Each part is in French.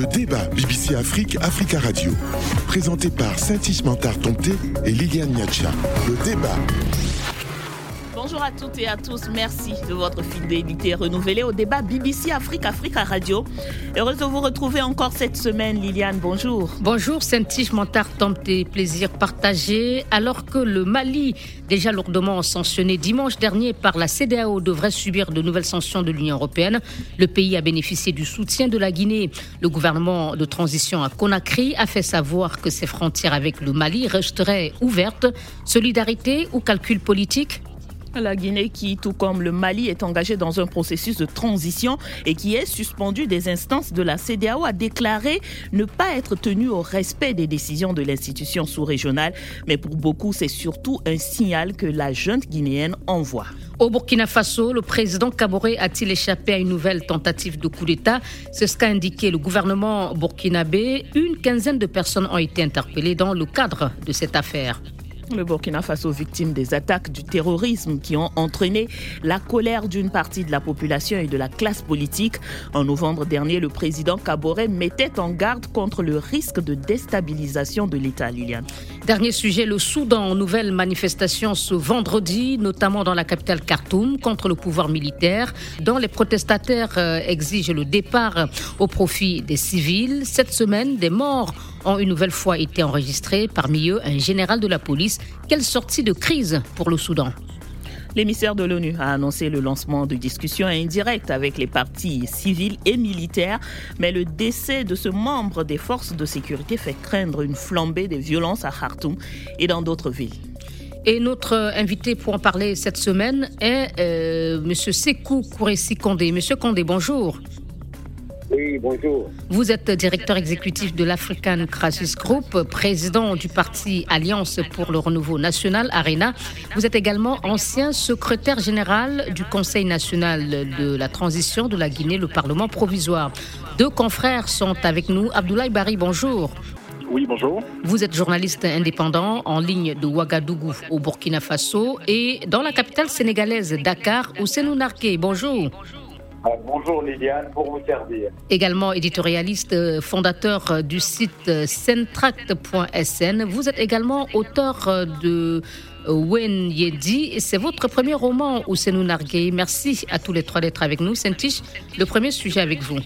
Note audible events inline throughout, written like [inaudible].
Le débat BBC Afrique, Africa Radio. Présenté par Saint-Ismantar Tomté et Liliane Niacha. Le débat. Bonjour à toutes et à tous. Merci de votre fidélité renouvelée au débat BBC Afrique Africa Radio. Heureuse de vous retrouver encore cette semaine, Liliane. Bonjour. Bonjour, Saint-Tige Montard, tes plaisirs partagés. Alors que le Mali, déjà lourdement sanctionné dimanche dernier par la CDAO, devrait subir de nouvelles sanctions de l'Union européenne, le pays a bénéficié du soutien de la Guinée. Le gouvernement de transition à Conakry a fait savoir que ses frontières avec le Mali resteraient ouvertes. Solidarité ou calcul politique? La Guinée qui, tout comme le Mali, est engagée dans un processus de transition et qui est suspendue des instances de la CDAO a déclaré ne pas être tenue au respect des décisions de l'institution sous-régionale. Mais pour beaucoup, c'est surtout un signal que la junte guinéenne envoie. Au Burkina Faso, le président Kaboré a-t-il échappé à une nouvelle tentative de coup d'État? C'est ce qu'a indiqué le gouvernement burkinabé. Une quinzaine de personnes ont été interpellées dans le cadre de cette affaire. Le Burkina Faso victime des attaques du terrorisme qui ont entraîné la colère d'une partie de la population et de la classe politique. En novembre dernier, le président Kabore mettait en garde contre le risque de déstabilisation de l'État, Liliane. Dernier sujet, le Soudan. Nouvelle manifestation ce vendredi, notamment dans la capitale Khartoum, contre le pouvoir militaire, dont les protestataires euh, exigent le départ au profit des civils. Cette semaine, des morts ont une nouvelle fois été enregistrés, parmi eux un général de la police. Quelle sortie de crise pour le Soudan L'émissaire de l'ONU a annoncé le lancement de discussions indirectes avec les partis civils et militaires, mais le décès de ce membre des forces de sécurité fait craindre une flambée des violences à Khartoum et dans d'autres villes. Et notre invité pour en parler cette semaine est euh, M. Sekou Kouressi Kondé. M. Kondé, bonjour. Oui, bonjour. Vous êtes directeur exécutif de l'African Crisis Group, président du parti Alliance pour le renouveau national, ARENA. Vous êtes également ancien secrétaire général du Conseil national de la transition de la Guinée, le Parlement provisoire. Deux confrères sont avec nous. Abdoulaye Bari, bonjour. Oui, bonjour. Vous êtes journaliste indépendant en ligne de Ouagadougou au Burkina Faso et dans la capitale sénégalaise Dakar, au Narké. Bonjour. Ah, bonjour Liliane, pour vous servir. Également éditorialiste, euh, fondateur euh, du site centract.sn. Euh, vous êtes également auteur de Wen Yedi. C'est votre premier roman, Ousenou Nargué. Merci à tous les trois d'être avec nous. Saint-Tiche, le premier sujet avec vous.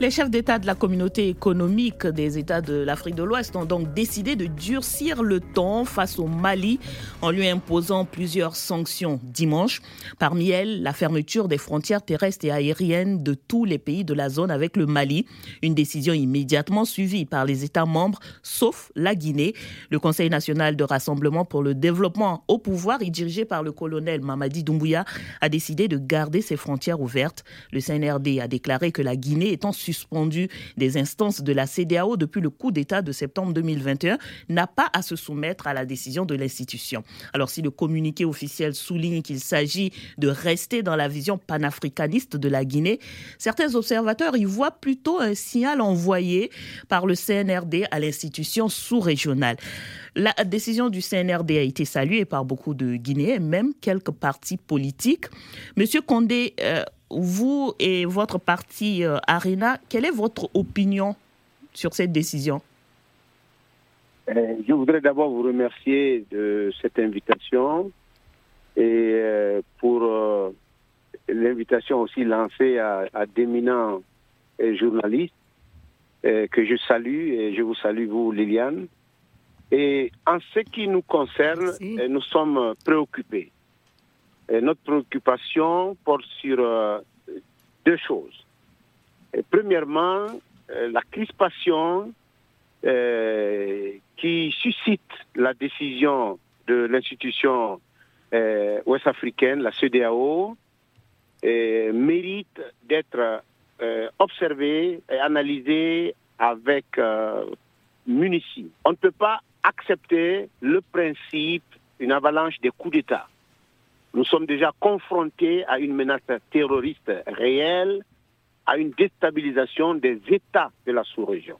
Les chefs d'État de la communauté économique des États de l'Afrique de l'Ouest ont donc décidé de durcir le ton face au Mali en lui imposant plusieurs sanctions dimanche. Parmi elles, la fermeture des frontières terrestres et aériennes de tous les pays de la zone avec le Mali. Une décision immédiatement suivie par les États membres, sauf la Guinée. Le Conseil national de rassemblement pour le développement au pouvoir et dirigé par le colonel Mamadi Doumbouya a décidé de garder ses frontières ouvertes. Le CNRD a déclaré que la Guinée étant suspendu des instances de la CDAO depuis le coup d'État de septembre 2021 n'a pas à se soumettre à la décision de l'institution. Alors si le communiqué officiel souligne qu'il s'agit de rester dans la vision panafricaniste de la Guinée, certains observateurs y voient plutôt un signal envoyé par le CNRD à l'institution sous-régionale. La décision du CNRD a été saluée par beaucoup de Guinéens, même quelques partis politiques. Monsieur Condé, euh, vous et votre parti euh, Arena, quelle est votre opinion sur cette décision? Euh, Je voudrais d'abord vous remercier de cette invitation et euh, pour l'invitation aussi lancée à, d'éminents journalistes que je salue et je vous salue vous Liliane. Et en ce qui nous concerne, nous sommes préoccupés notre préoccupation porte sur euh, deux choses. premièrement, euh, la crispation euh, qui suscite la décision de l'institution ouest-africaine, la CEDEAO, mérite d'être observée et analysée avec munitions. On ne peut pas accepter le principe d'une avalanche des coups d'État. Nous sommes déjà confrontés à une menace terroriste réelle, à une déstabilisation des États de la sous-région.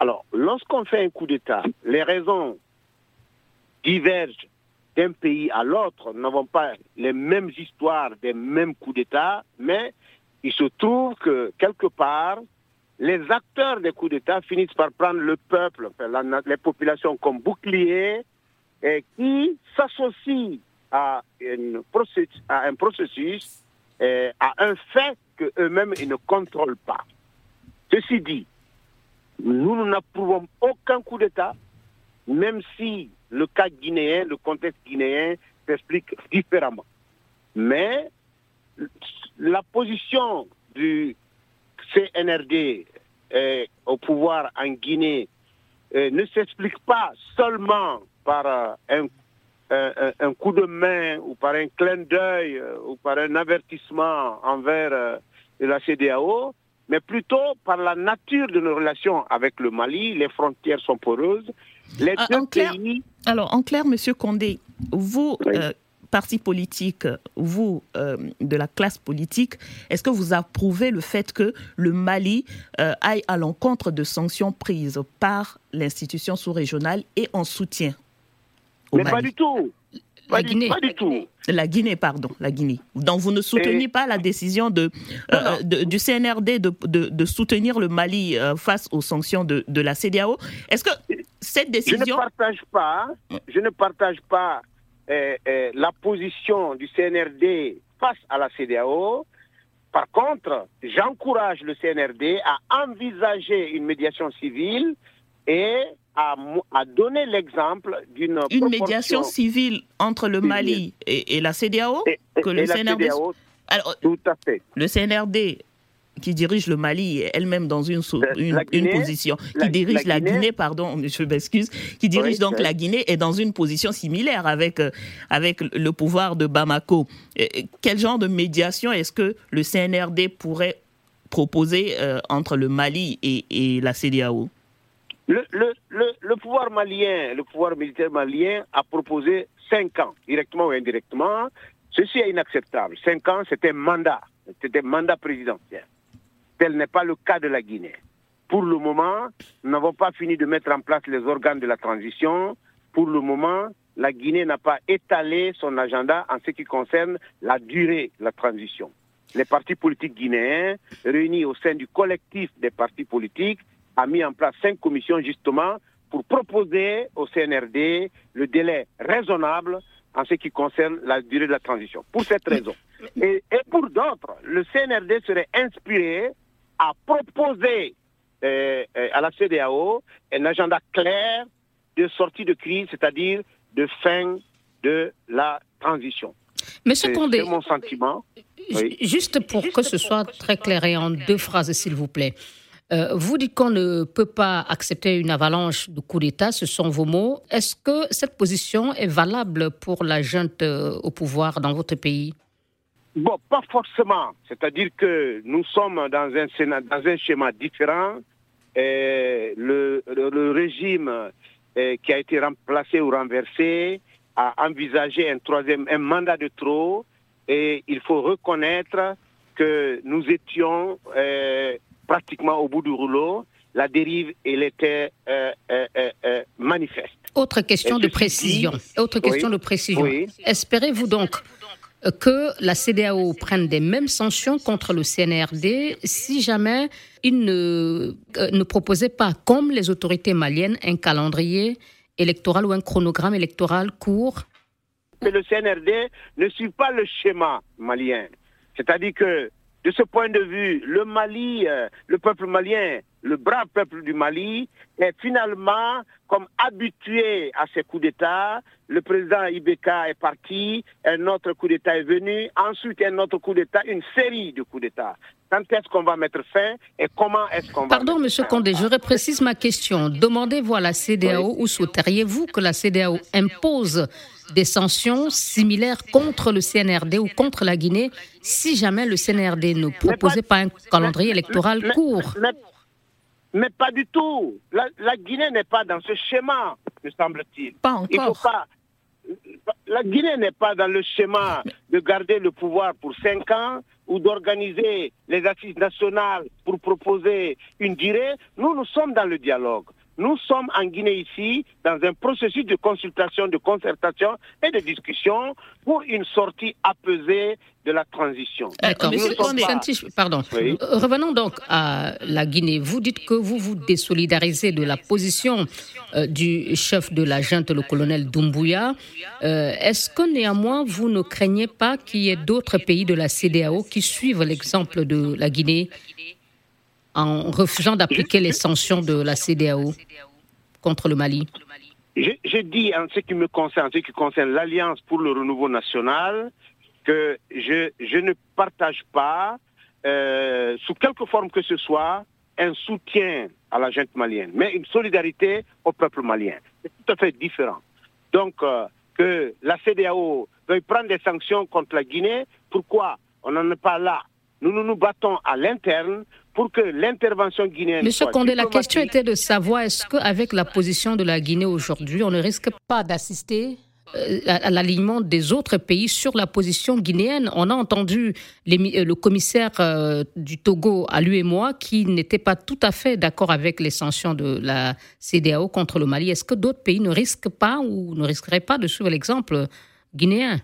Alors, lorsqu'on fait un coup d'État, les raisons divergent d'un pays à l'autre. Nous n'avons pas les mêmes histoires des mêmes coups d'État, mais il se trouve que quelque part, les acteurs des coups d'État finissent par prendre le peuple, les populations comme bouclier, et qui s'associent à, à, un processus, à un fait qu'eux-mêmes ils ne contrôlent pas. Ceci dit, nous, n'approuvons aucun coup d'État, même si le cas guinéen, le contexte guinéen s'explique différemment. Mais la position du CNRD euh, au pouvoir en Guinée euh, ne s'explique pas seulement par euh, un, un, coup de main ou par un clin d'œil ou par un avertissement envers la CDAO, mais plutôt par la nature de nos relations avec le Mali. Les frontières sont poreuses. Les ah, deux pays... Alors, en clair, Monsieur Condé, vous, parti politique, vous, euh, de la classe politique, est-ce que vous approuvez le fait que le Mali euh, aille à l'encontre de sanctions prises par l'institution sous-régionale et en soutien au Mais pas du tout. La Guinée. Pas du tout. La Guinée, pardon, la Guinée. Donc vous ne soutenez pas la décision de, euh, du CNRD de, de, soutenir le Mali face aux sanctions de, de la CDAO. Est-ce que cette décision... Je ne partage pas, je ne partage pas euh, euh, la position du CNRD face à la CDAO. Par contre, j'encourage le CNRD à envisager une médiation civile et à, à donner l'exemple d'une une médiation civile entre le Mali et, la CDAO que le CNRD. Alors, tout à fait. Le CNRD qui dirige le Mali est elle-même dans une, une, position, qui dirige la Guinée, pardon, je m'excuse, qui dirige donc la Guinée est dans une position similaire avec, euh, avec le pouvoir de Bamako. quel genre de médiation est-ce que le CNRD pourrait proposer euh, entre le Mali et, et la CDAO le, pouvoir malien, le pouvoir militaire malien a proposé cinq ans, directement ou indirectement. Ceci est inacceptable. Cinq ans, c'était un mandat, c'était un mandat présidentiel. Tel n'est pas le cas de la Guinée. Pour le moment, nous n'avons pas fini de mettre en place les organes de la transition. Pour le moment, la Guinée n'a pas étalé son agenda en ce qui concerne la durée de la transition. Les partis politiques guinéens, réunis au sein du collectif des partis politiques, ont mis en place cinq commissions justement pour proposer au CNRD le délai raisonnable en ce qui concerne la durée de la transition. Pour cette raison. Et, et pour d'autres, le CNRD serait inspiré a proposé euh, euh, à la CDAO un agenda clair de sortie de crise, c'est-à-dire de fin de la transition. Monsieur Condé, mon sentiment. Juste pour que ce soit très clair et en deux phrases, s'il vous plaît. Euh, vous dites qu'on ne peut pas accepter une avalanche de coups d'État, ce sont vos mots. Est-ce que cette position est valable pour la junte au pouvoir dans votre pays? Bon, pas forcément. C'est-à-dire que nous sommes dans un, dans un schéma différent. Et le, régime eh, qui a été remplacé ou renversé a envisagé un troisième, mandat de trop. Et il faut reconnaître que nous étions pratiquement au bout du rouleau. La dérive, elle était euh, manifeste. Autre question de précision. Autre question de précision. Espérez-vous donc que la CDAO prenne des mêmes sanctions contre le CNRD si jamais il ne, euh, ne proposait pas, comme les autorités maliennes, un calendrier électoral ou un chronogramme électoral court? Mais le CNRD ne suit pas le schéma malien. C'est-à-dire que, de ce point de vue, le Mali, euh, le peuple malien, le brave peuple du Mali, est finalement comme habitué à ces coups d'État. Le président Ibeka est parti, un autre coup d'État est venu, ensuite un autre coup d'État, une série de coups d'État. Quand est-ce qu'on va mettre fin et comment est-ce qu'on va Pardon, Monsieur Condé, je reprécise ma question. Demandez-vous à la CDAO ou souhaiteriez-vous que la CDAO impose des sanctions similaires contre le CNRD ou contre la Guinée si jamais le CNRD ne proposait pas, un calendrier électoral court? mais pas du tout. La, Guinée n'est pas dans ce schéma, me semble-t-il. Pas encore. pas, la Guinée n'est pas dans le schéma de garder le pouvoir pour cinq ans ou d'organiser les assises nationales pour proposer une durée. Nous, nous sommes dans le dialogue. Nous sommes en Guinée ici dans un processus de consultation, de concertation et de discussion pour une sortie apaisée de la transition. D'accord. pardon. Euh, revenons donc à la Guinée. Vous dites que vous vous désolidarisez de la position euh, du chef de la junte, le colonel Doumbouya. Euh, est-ce que néanmoins vous ne craignez pas qu'il y ait d'autres pays de la CDAO qui suivent l'exemple de la Guinée? En refusant d'appliquer les sanctions de la CDAO contre le Mali je, dis en ce qui me concerne, en ce qui concerne l'Alliance pour le renouveau national, que je, je ne partage pas, euh, sous quelque forme que ce soit, un soutien à la gente malienne, mais une solidarité au peuple malien. C'est tout à fait différent. Donc, euh, que la CDAO veuille prendre des sanctions contre la Guinée, pourquoi? On n'en est pas là Nous nous, nous battons à l'interne pour que l'intervention guinéenne. Monsieur Condé, la question était de savoir est-ce qu'avec la position de la Guinée aujourd'hui, on ne risque pas d'assister euh, à l'alignement des autres pays sur la position guinéenne? On a entendu euh, le commissaire euh, du Togo à lui et moi qui n'était pas tout à fait d'accord avec les sanctions de la CDAO contre le Mali. Est-ce que d'autres pays ne risquent pas ou ne risqueraient pas de suivre l'exemple guinéen?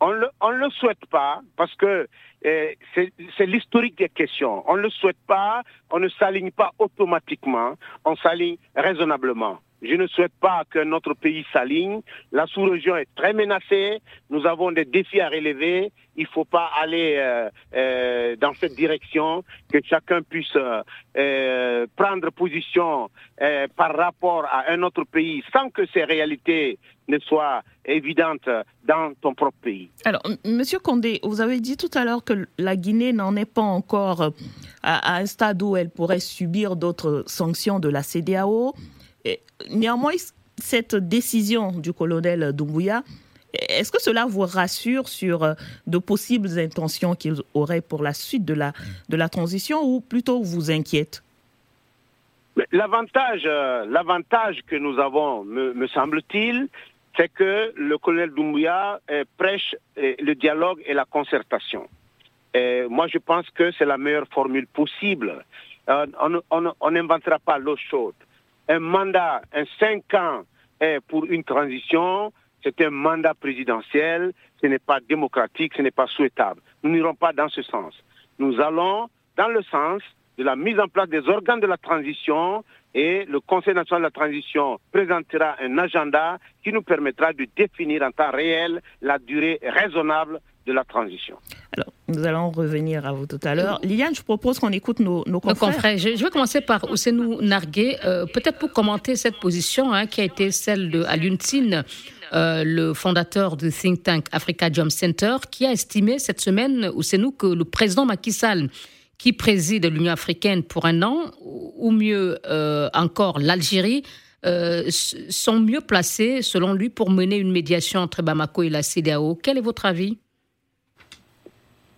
On ne le, souhaite pas parce que c'est l'historique des questions. On ne le souhaite pas, on ne s'aligne pas automatiquement, on s'aligne raisonnablement. Je ne souhaite pas que notre pays s'aligne. La sous-région est très menacée. Nous avons des défis à relever. Il ne faut pas aller euh, euh, dans cette direction, que chacun puisse euh, prendre position par rapport à un autre pays sans que ces réalités ne soient évidentes dans ton propre pays. Alors, Monsieur Condé, vous avez dit tout à l'heure que la Guinée n'en est pas encore à un stade où elle pourrait subir d'autres sanctions de la CDAO néanmoins, cette décision du colonel Doumbouya, est-ce que cela vous rassure sur euh, de possibles intentions qu'il aurait pour la suite de la, de la transition ou plutôt vous inquiète? L'avantage, euh, l'avantage que nous avons, me, semble-t-il, c'est que le colonel Doumbouya euh, prêche le dialogue et la concertation. Moi, je pense que c'est la meilleure formule possible. on n'inventera pas l'eau chaude un mandat, un cinq ans pour une transition, c'est un mandat présidentiel, ce n'est pas démocratique, ce n'est pas souhaitable. Nous n'irons pas dans ce sens. Nous allons dans le sens de la mise en place des organes de la transition et le Conseil national de la transition présentera un agenda qui nous permettra de définir en temps réel la durée raisonnable de la transition. Alors, nous allons revenir à vous tout à l'heure. Liliane, je propose qu'on écoute nos, nos confrères. Je, vais commencer par Ousenou Nargué, euh, peut-être pour commenter cette position hein, qui a été celle de Alun euh, le fondateur du think tank Africa Jump Center, qui a estimé cette semaine, Ousenou, que le président Macky Sall, qui préside l'Union africaine pour un an, ou mieux euh, encore l'Algérie, sont mieux placés, selon lui, pour mener une médiation entre Bamako et la CDAO. Quel est votre avis?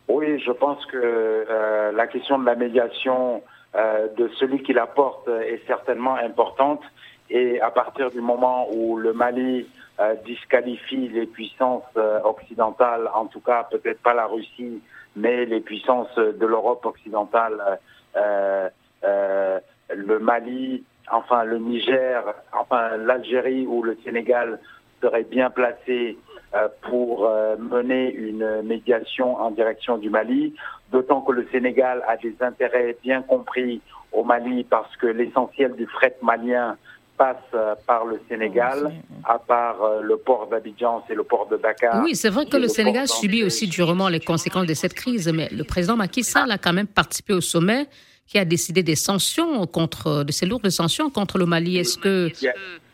Oui, je pense que euh, la question de la médiation euh, de celui qui la porte est certainement importante. Et à partir du moment où le Mali euh, disqualifie les puissances occidentales, en tout cas peut-être pas la Russie, mais les puissances de l'Europe occidentale, le Mali, enfin le Niger, enfin l'Algérie ou le Sénégal seraient bien placés euh, pour euh, mener une médiation en direction du Mali, d'autant que le Sénégal a des intérêts bien compris au Mali parce que l'essentiel du fret malien passe euh, par le Sénégal, à part le port d'Abidjan, c'est le port de Dakar. Oui, c'est vrai que le, Sénégal subit aussi durement les conséquences de cette crise, mais le président Macky Sall a quand même participé au sommet qui a décidé des sanctions contre, de ces lourdes sanctions contre le Mali. Est-ce que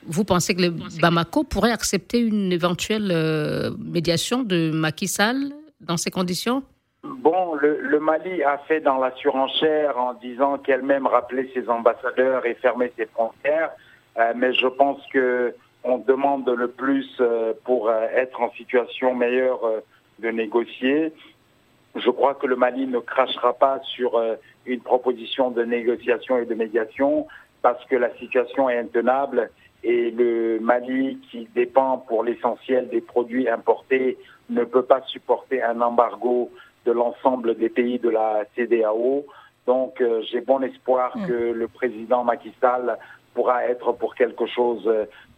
vous pensez que le Bamako pourrait accepter une éventuelle euh, médiation de Macky Sall dans ces conditions? Bon, le, Mali a fait dans la surenchère en disant qu'elle-même rappelait ses ambassadeurs et fermait ses frontières, euh, mais je pense que on demande le plus euh, pour être en situation meilleure de négocier. Je crois que le Mali ne crachera pas sur une proposition de négociation et de médiation parce que la situation est intenable et le Mali, qui dépend pour l'essentiel des produits importés, ne peut pas supporter un embargo de l'ensemble des pays de la CDAO. Donc euh, j'ai bon espoir hmm. que le président Macky Sall pourra être pour quelque chose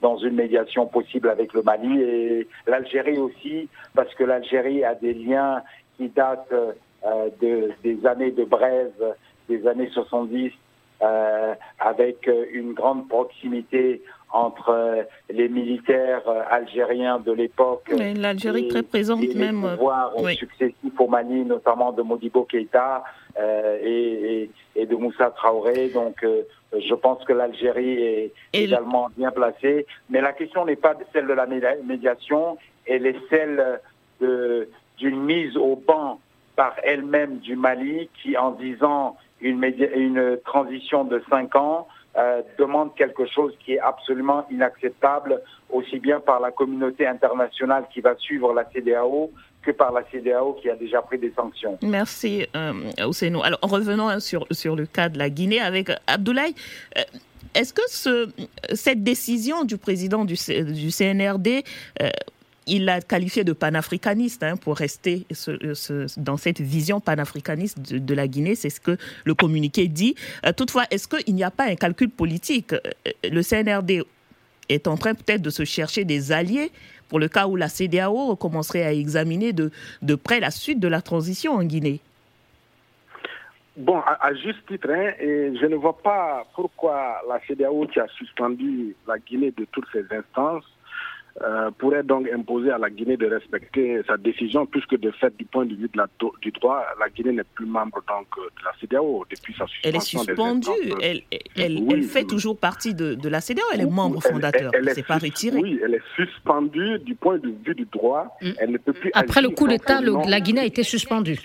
dans une médiation possible avec le Mali et l'Algérie aussi, parce que l'Algérie a des liens qui datent de, des années de Brève, des années 70, avec une grande proximité entre euh, les militaires euh, algériens de l'époque. L'Algérie très présente et même. Les pouvoirs successifs au Mali, notamment de Modibo Keïta euh, et, et, de Moussa Traoré. Donc, je pense que l'Algérie est également bien placée. Mais la question n'est pas celle de la médiation, elle est celle d'une mise au banc par elle-même du Mali qui, en disant une, une transition de cinq ans, euh, demande quelque chose qui est absolument inacceptable, aussi bien par la communauté internationale qui va suivre la CDAO que par la CDAO qui a déjà pris des sanctions. Merci, euh, Ousseinou. Alors, revenons hein, sur, sur le cas de la Guinée avec Abdoulaye. Euh, est-ce que ce, cette décision du président du, CNRD euh, il l'a qualifié de panafricaniste hein, pour rester dans cette vision panafricaniste de, la Guinée. C'est ce que le communiqué dit. Euh, toutefois, est-ce qu'il n'y a pas un calcul politique? Euh, Le CNRD est en train peut-être de se chercher des alliés pour le cas où la CDAO commencerait à examiner de, de près la suite de la transition en Guinée? Bon, à, juste titre, hein, et je ne vois pas pourquoi la CDAO qui a suspendu la Guinée de toutes ses instances euh, pourrait donc imposer à la Guinée de respecter sa décision, puisque de fait, du point de vue de la, du droit, la Guinée n'est plus membre donc, de la CDAO depuis sa suspension. Elle est suspendue, elle, elle, elle, fait toujours partie de, de la CDAO, elle est membre fondateur, elle, n'est pas retirée. Oui, elle est suspendue du point de vue du droit, mm. elle ne peut plus Après le coup d'État, la Guinée a été suspendue.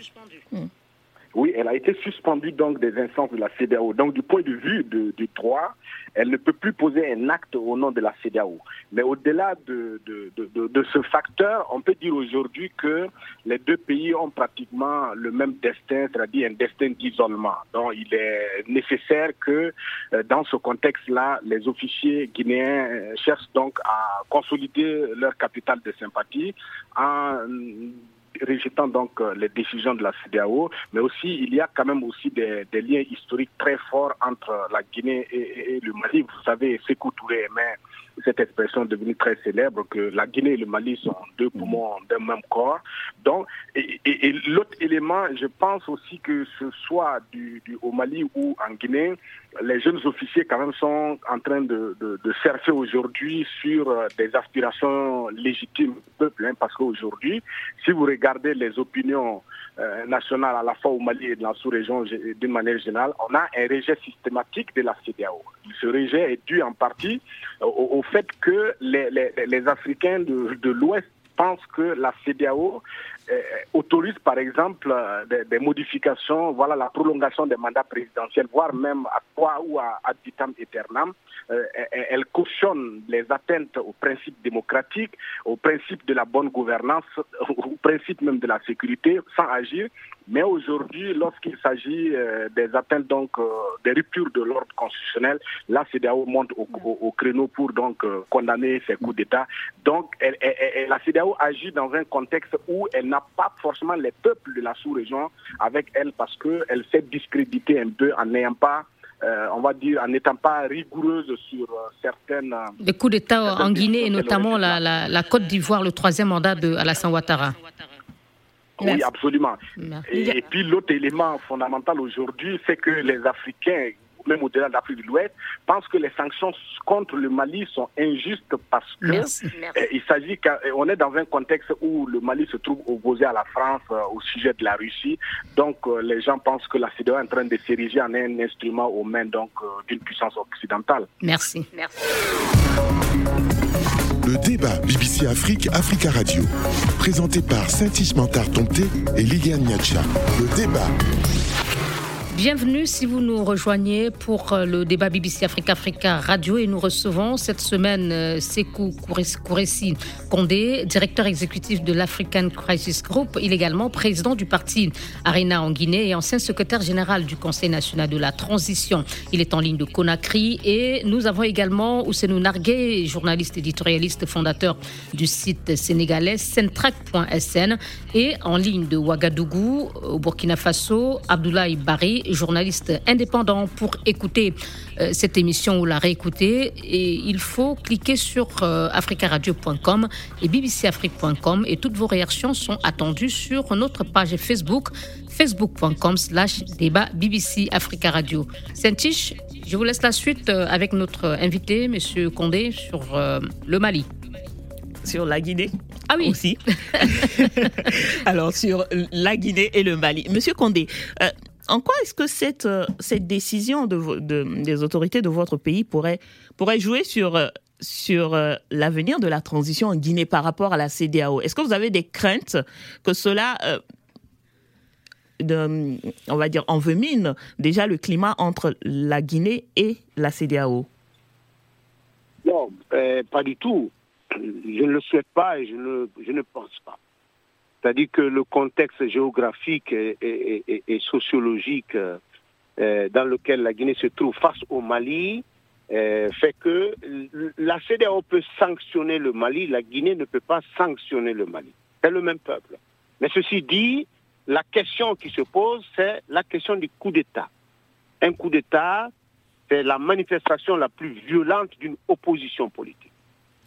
Mm. Oui, elle a été suspendue donc des instances de la CDAO. Donc du point de vue du droit, elle ne peut plus poser un acte au nom de la CDAO. Mais au-delà de, de, de, de, ce facteur, on peut dire aujourd'hui que les deux pays ont pratiquement le même destin, c'est-à-dire un destin d'isolement. Donc il est nécessaire que euh, dans ce contexte-là, les officiers guinéens euh, cherchent donc à consolider leur capital de sympathie rejetant donc euh, les décisions de la CDAO, mais aussi il y a quand même aussi des, liens historiques très forts entre la Guinée et, le Mali. Vous savez, Sékou Touré mais cette expression devenue très célèbre que la Guinée et le Mali sont deux poumons d'un même corps. Donc, et, l'autre élément, je pense aussi que ce soit au Mali ou en Guinée, les jeunes officiers quand même sont en train de, de, surfer aujourd'hui sur euh, des aspirations légitimes du peuple, hein, parce qu'aujourd'hui, si vous regardez les opinions euh, nationales à la fois au Mali et dans la sous-région d'une manière générale, on a un rejet systématique de la CDAO. Ce rejet est dû en partie au, fait que les Africains de, de l'Ouest pensent que la CDAO euh, autorise par exemple euh, des, modifications, voilà la prolongation des mandats présidentiels, voire même à quoi ou à ad vitam aeternam. Euh, elle cautionne les atteintes aux principes démocratiques, aux principes de la bonne gouvernance, [laughs] aux principes même de la sécurité, sans agir. Mais aujourd'hui, lorsqu'il s'agit des atteintes, donc des ruptures de l'ordre constitutionnel, la CDAO monte au, créneau pour donc condamner ces coups d'État. Donc, la CDAO agit dans un contexte où elle n'a pas forcément les peuples de la sous-région avec elle parce qu'elle s'est discréditer un peu en n'ayant pas euh, on va dire, en n'étant pas rigoureuse sur euh, certaines... Euh, Les coups d'État en Guinée, et notamment la, la, Côte d'Ivoire, le troisième mandat de Alassane Ouattara. Oui, absolument. Et, et, puis l'autre élément fondamental aujourd'hui, c'est que les Africains même au-delà de l'Afrique de l'Ouest, pense que les sanctions contre le Mali sont injustes parce que euh, il s'agit qu'on est dans un contexte où le Mali se trouve opposé à la France euh, au sujet de la Russie. Donc euh, les gens pensent que la CEDEAO est en train de s'ériger en un instrument aux mains donc d'une puissance occidentale. Merci. Merci. Le débat BBC Afrique, Africa Radio, présenté par Saint-Ismantar Tomté et Liliane Niacha. Le débat. Bienvenue si vous nous rejoignez pour euh, le débat BBC Africa Africa Radio et nous recevons cette semaine euh, Sekou Kouressi Kondé, directeur exécutif de l'African Crisis Group. Il est également président du parti Arena en Guinée et ancien secrétaire général du Conseil national de la transition. Il est en ligne de Conakry et nous avons également Ousenou Nargué, journaliste éditorialiste fondateur du site sénégalais centrac.sn et en ligne de Ouagadougou au Burkina Faso, Abdoulaye Barry, journaliste indépendant. Pour écouter euh, cette émission ou la réécouter, et il faut cliquer sur euh, africaradio.com et bbcafrique.com et toutes vos réactions sont attendues sur notre page Facebook facebook.com slash débat BBC Africa Radio. Saint-Tiche, je vous laisse la suite euh, avec notre invité, Monsieur Condé, sur le Mali. Sur la Guinée ah oui. aussi. [laughs] [laughs] Alors, sur la Guinée et le Mali. Monsieur Condé, euh, en quoi est-ce que cette, euh, cette décision de, des autorités de votre pays pourrait, pourrait jouer sur, euh, sur l'avenir de la transition en Guinée par rapport à la CDAO Est-ce que vous avez des craintes que cela... On va dire, envemine déjà le climat entre la Guinée et la CDAO Non, pas du tout. Je ne le souhaite pas et je ne, je ne pense pas. C'est-à-dire que le contexte géographique et, sociologique euh, dans lequel la Guinée se trouve face au Mali euh, fait que la CDAO peut sanctionner le Mali, la Guinée ne peut pas sanctionner le Mali. C'est le même peuple. Mais ceci dit, la question qui se pose, c'est la question du coup d'État. Un coup d'État, c'est la manifestation la plus violente d'une opposition politique.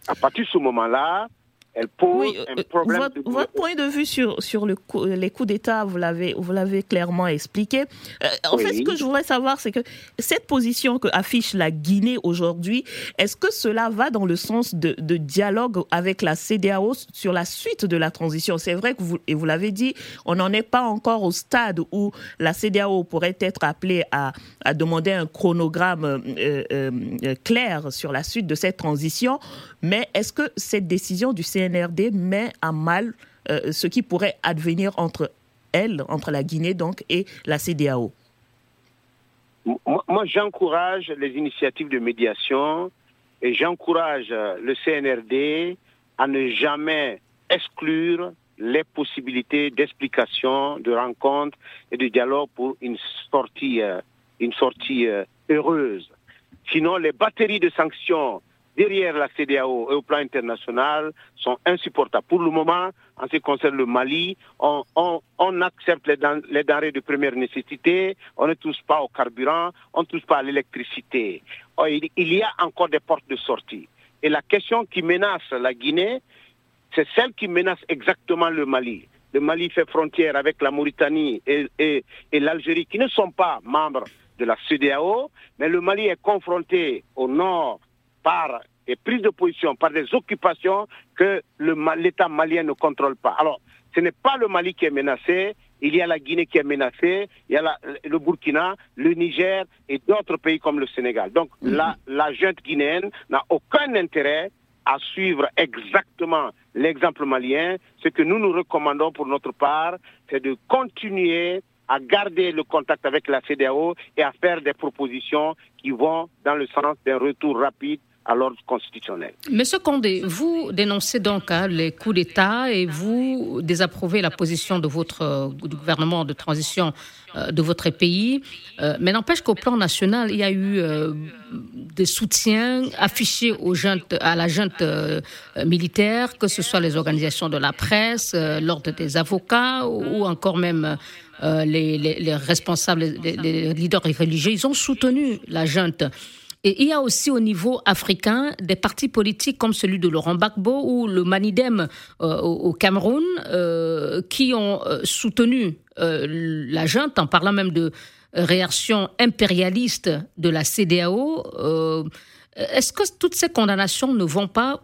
À partir de ce moment-là, elle pose un euh, problème votre, votre, point de vue sur, sur le les coups d'État, vous l'avez, vous l'avez clairement expliqué. Euh, en fait, ce que je voudrais savoir, c'est que cette position que affiche la Guinée aujourd'hui, est-ce que cela va dans le sens de, de, dialogue avec la CDAO sur la suite de la transition? C'est vrai que vous, et vous l'avez dit, on n'en est pas encore au stade où la CDAO pourrait être appelée à, à demander un chronogramme euh, clair sur la suite de cette transition. Mais est-ce que cette décision du CNRD NRD met à mal euh, ce qui pourrait advenir entre elle, entre la Guinée donc et la CDAO Moi, j'encourage les initiatives de médiation et j'encourage le CNRD à ne jamais exclure les possibilités d'explication, de rencontre et de dialogue pour une sortie, euh, une sortie euh, heureuse. Sinon, les batteries de sanctions derrière la CDAO et au plan international sont insupportables. Pour le moment, en ce qui concerne le Mali, on, accepte les, denrées de première nécessité, on ne touche pas au carburant, on ne touche pas à l'électricité. Oh, il, y a encore des portes de sortie. Et la question qui menace la Guinée, c'est celle qui menace exactement le Mali. Le Mali fait frontière avec la Mauritanie et, et l'Algérie, qui ne sont pas membres de la CDAO, mais le Mali est confronté au nord par des prises de position, par des occupations que l'État malien ne contrôle pas. Alors, ce n'est pas le Mali qui est menacé, il y a la Guinée qui est menacée, il y a le Burkina, le Niger et d'autres pays comme le Sénégal. Donc mhm. la, la junte guinéenne n'a aucun intérêt à suivre exactement l'exemple malien. Ce que nous nous recommandons pour notre part, c'est de continuer à garder le contact avec la CDAO et à faire des propositions qui vont dans le sens d'un retour rapide à l'ordre constitutionnel. Monsieur Condé, vous dénoncez donc hein, les coups d'État et vous désapprouvez la position de votre euh, gouvernement de transition euh, de votre pays. Euh, mais n'empêche qu'au plan national, il y a eu des soutiens affichés aux à la junte militaire, que ce soit les organisations de la presse, l'ordre des avocats ou encore même les, les, responsables, les, les leaders religieux. Ils ont soutenu la junte. Et il y a aussi au niveau africain des partis politiques comme celui de Laurent Gbagbo ou le Manidem euh, au Cameroun euh, qui ont euh, soutenu la junte en parlant même de réaction impérialiste de la CDAO. Est-ce que toutes ces condamnations ne vont pas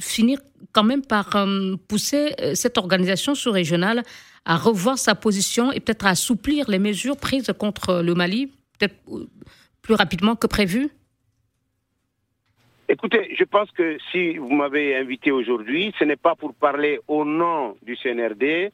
finir quand même par pousser cette organisation sous-régionale à revoir sa position et peut-être à assouplir les mesures prises contre le Mali, peut-être plus rapidement que prévu? Écoutez, je pense que si vous m'avez invité aujourd'hui, ce n'est pas pour parler au nom du CNRD,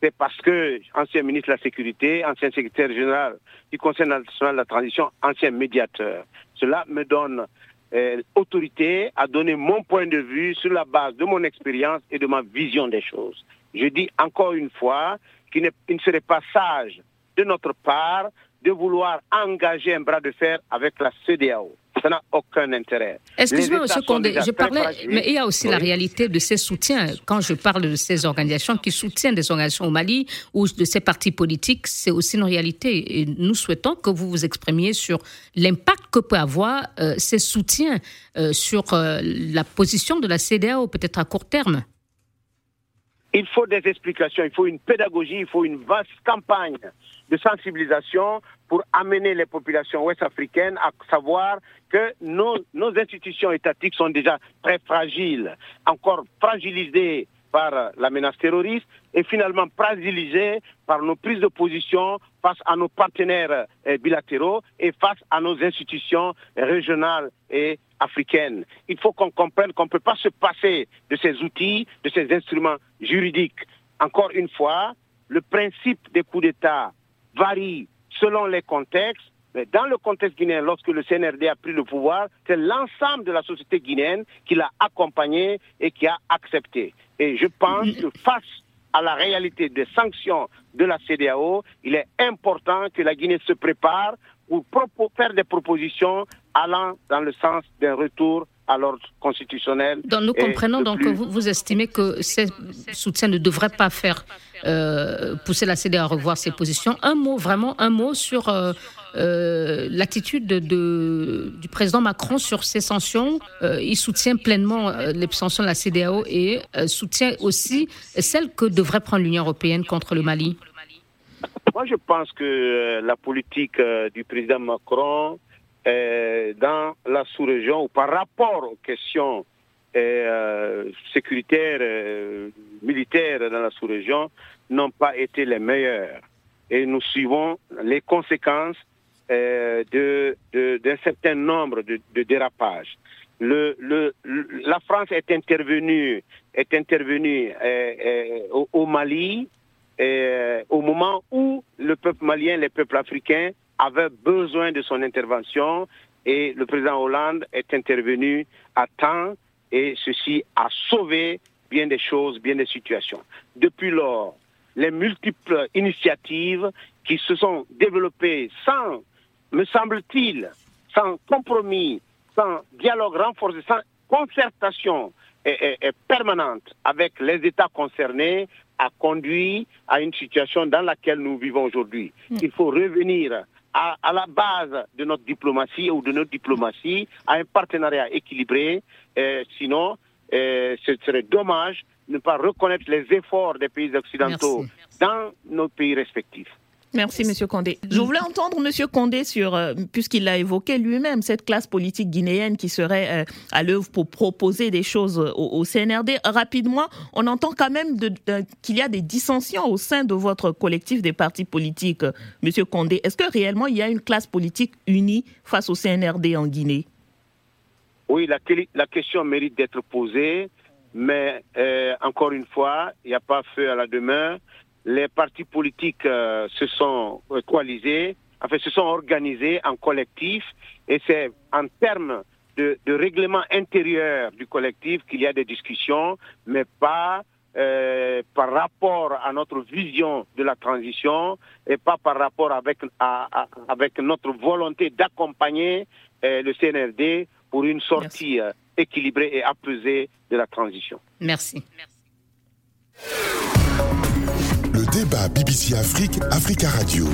c'est parce que ancien ministre de la Sécurité, ancien secrétaire général du Conseil national de la transition, ancien médiateur. Cela me donne euh, autorité à donner mon point de vue sur la base de mon expérience et de ma vision des choses. Je dis encore une fois qu'il ne serait pas sage de notre part de vouloir engager un bras de fer avec la CDAO. Ça n'a aucun intérêt. Excusez-moi, M. Condé, je parlais, mais il y a aussi la réalité de ces soutiens. Quand je parle de ces organisations qui soutiennent des organisations au Mali ou de ces partis politiques, c'est aussi une réalité. Et nous souhaitons que vous vous exprimiez sur l'impact que peut avoir euh, ces soutiens euh, sur euh, la position de la CDAO, peut-être à court terme. Il faut des explications, il faut une pédagogie, il faut une vaste campagne de sensibilisation pour amener les populations ouest-africaines à savoir que nos, institutions étatiques sont déjà très fragiles, encore fragilisées par la menace terroriste et finalement fragilisées par nos prises de position face à nos partenaires eh, bilatéraux et face à nos institutions régionales et africaines. Il faut qu'on comprenne qu'on ne peut pas se passer de ces outils, de ces instruments juridiques. Encore une fois, le principe des coups d'État varie selon les contextes. Mais dans le contexte guinéen, lorsque le CNRD a pris le pouvoir, c'est l'ensemble de la société guinéenne qui l'a accompagné et qui a accepté. Et je pense que face à la réalité des sanctions de la CDAO, il est important que la Guinée se prépare pour faire des propositions allant dans le sens d'un retour à l'ordre constitutionnel. Donc nous comprenons donc que vous, vous, estimez que ces soutiens ne devraient pas faire euh, pousser la CDAO à revoir ses positions. Un mot, vraiment un mot sur euh, euh, l'attitude de, du président Macron sur ces sanctions. il soutient pleinement les sanctions de la CDAO et soutient aussi celles que devrait prendre l'Union européenne contre le Mali. Moi, je pense que la politique du président Macron dans la sous-région ou par rapport aux questions euh, sécuritaires, euh, militaires dans la sous-région n'ont pas été les meilleurs. Et nous suivons les conséquences euh, d'un certain nombre de, dérapages. La France est intervenue, est intervenue au, au, Mali au moment où le peuple malien, les peuples africains avaient besoin de son intervention et le président Hollande est intervenu à temps et ceci a sauvé bien des choses, bien des situations. Depuis lors, les multiples initiatives qui se sont développées sans, me semble-t-il, sans compromis, sans dialogue renforcé, sans concertation permanente avec les États concernés, a conduit à une situation dans laquelle nous vivons aujourd'hui. Mm. Il faut revenir à, à, la base de notre diplomatie ou de notre diplomatie, à un partenariat équilibré. Euh, sinon, euh, ce serait dommage de ne pas reconnaître les efforts des pays occidentaux dans nos pays respectifs. Merci, Monsieur Condé. Je voulais entendre Monsieur Condé sur, euh, puisqu'il l'a évoqué lui-même, cette classe politique guinéenne qui serait euh, à l'œuvre pour proposer des choses au, CNRD. Rapidement, on entend quand même qu'il y a des dissensions au sein de votre collectif des partis politiques, euh, Monsieur Condé. Est-ce que réellement il y a une classe politique unie face au CNRD en Guinée? Oui, la, la, question mérite d'être posée, mais encore une fois, il n'y a pas feu à la demeure les partis politiques euh, se sont euh, coalisés, enfin se sont organisés en collectif, et c'est en termes de, règlement intérieur du collectif qu'il y a des discussions, mais pas euh, par rapport à notre vision de la transition et pas par rapport avec, avec notre volonté d'accompagner le CNRD pour une sortie équilibrée et apaisée de la transition. Merci. Débat BBC Afrique, Africa Radio.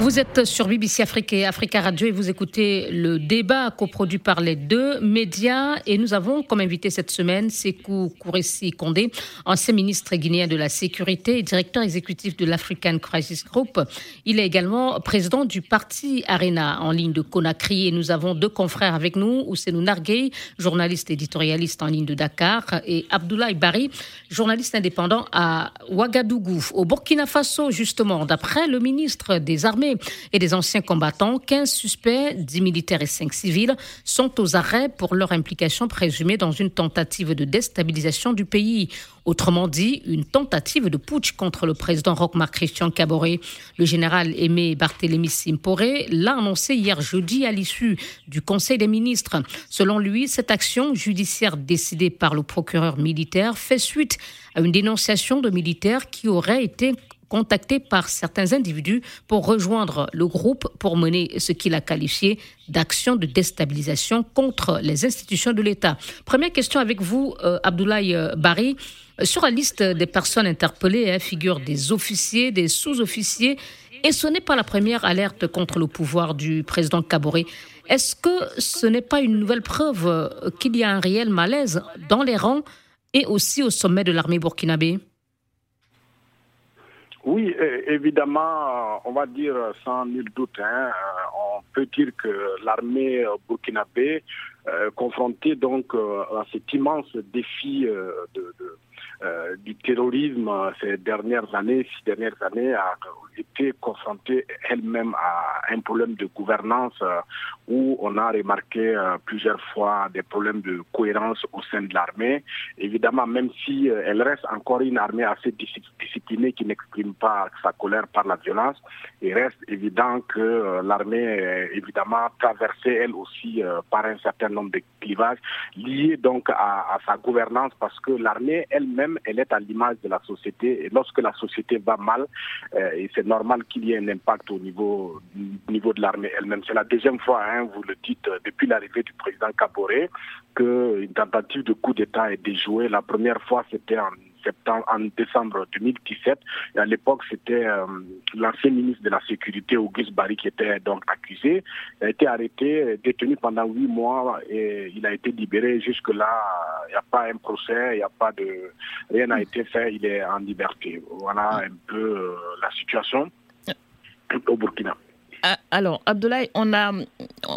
Vous êtes sur BBC Afrique et Africa Radio et vous écoutez le débat coproduit par les deux médias. Et nous avons comme invité cette semaine Sekou Kouressi Kondé, ancien ministre guinéen de la Sécurité et directeur exécutif de l'African Crisis Group. Il est également président du parti Arena en ligne de Conakry. Et nous avons deux confrères avec nous, Ousseinou Narguey, journaliste éditorialiste en ligne de Dakar, et Abdoulaye Bari, journaliste indépendant à Ouagadougou. Au Burkina Faso, justement, d'après le ministre des Armées, et des anciens combattants. 15 suspects, 10 militaires et 5 civils, sont aux arrêts pour leur implication présumée dans une tentative de déstabilisation du pays. Autrement dit, une tentative de putsch contre le président Roch-Marc Christian Caboret. Le général Aimé Barthélémy Simporé l'a annoncé hier jeudi à l'issue du Conseil des ministres. Selon lui, cette action judiciaire décidée par le procureur militaire fait suite à une dénonciation de militaires qui auraient été contacté par certains individus pour rejoindre le groupe pour mener ce qu'il a qualifié d'action de déstabilisation contre les institutions de l'État. Première question avec vous, euh, Abdoulaye euh, Barry. Sur la liste des personnes interpellées hein, figurent des officiers, des sous-officiers, et ce n'est pas la première alerte contre le pouvoir du président Kaboré. Est-ce que ce n'est pas une nouvelle preuve euh, qu'il y a un réel malaise dans les rangs et aussi au sommet de l'armée burkinabé? Oui, évidemment, on va dire sans nul doute, hein, on peut dire que l'armée burkinabé, euh, confrontée donc euh, à cet immense défi de, euh, du terrorisme ces dernières années, six dernières années, a été confrontée elle-même à un problème de gouvernance euh, où on a remarqué euh, plusieurs fois des problèmes de cohérence au sein de l'armée. Évidemment, même si elle reste encore une armée assez disciplinée qui n'exprime pas sa colère par la violence, il reste évident que l'armée est évidemment traversée elle aussi par un certain nombre de clivages liés donc à sa gouvernance parce que l'armée elle-même elle est à l'image de la société. Et lorsque la société va mal, euh, c'est normal qu'il y ait un impact au niveau, niveau de l'armée elle-même. C'est la deuxième fois, hein, vous le dites, euh, depuis l'arrivée du président Caboré, qu'une tentative de coup d'État est déjouée. La première fois, c'était en en décembre 2017. Et à l'époque, c'était euh, l'ancien ministre de la Sécurité, Auguste Barry, qui était donc accusé. Il a été arrêté, détenu pendant huit mois et il a été libéré. Jusque-là, il n'y a pas un procès, il n'y a pas de... Rien n'a été fait, il est en liberté. Voilà un peu euh, la situation au Burkina. Ah, alors, Abdoulaye, on a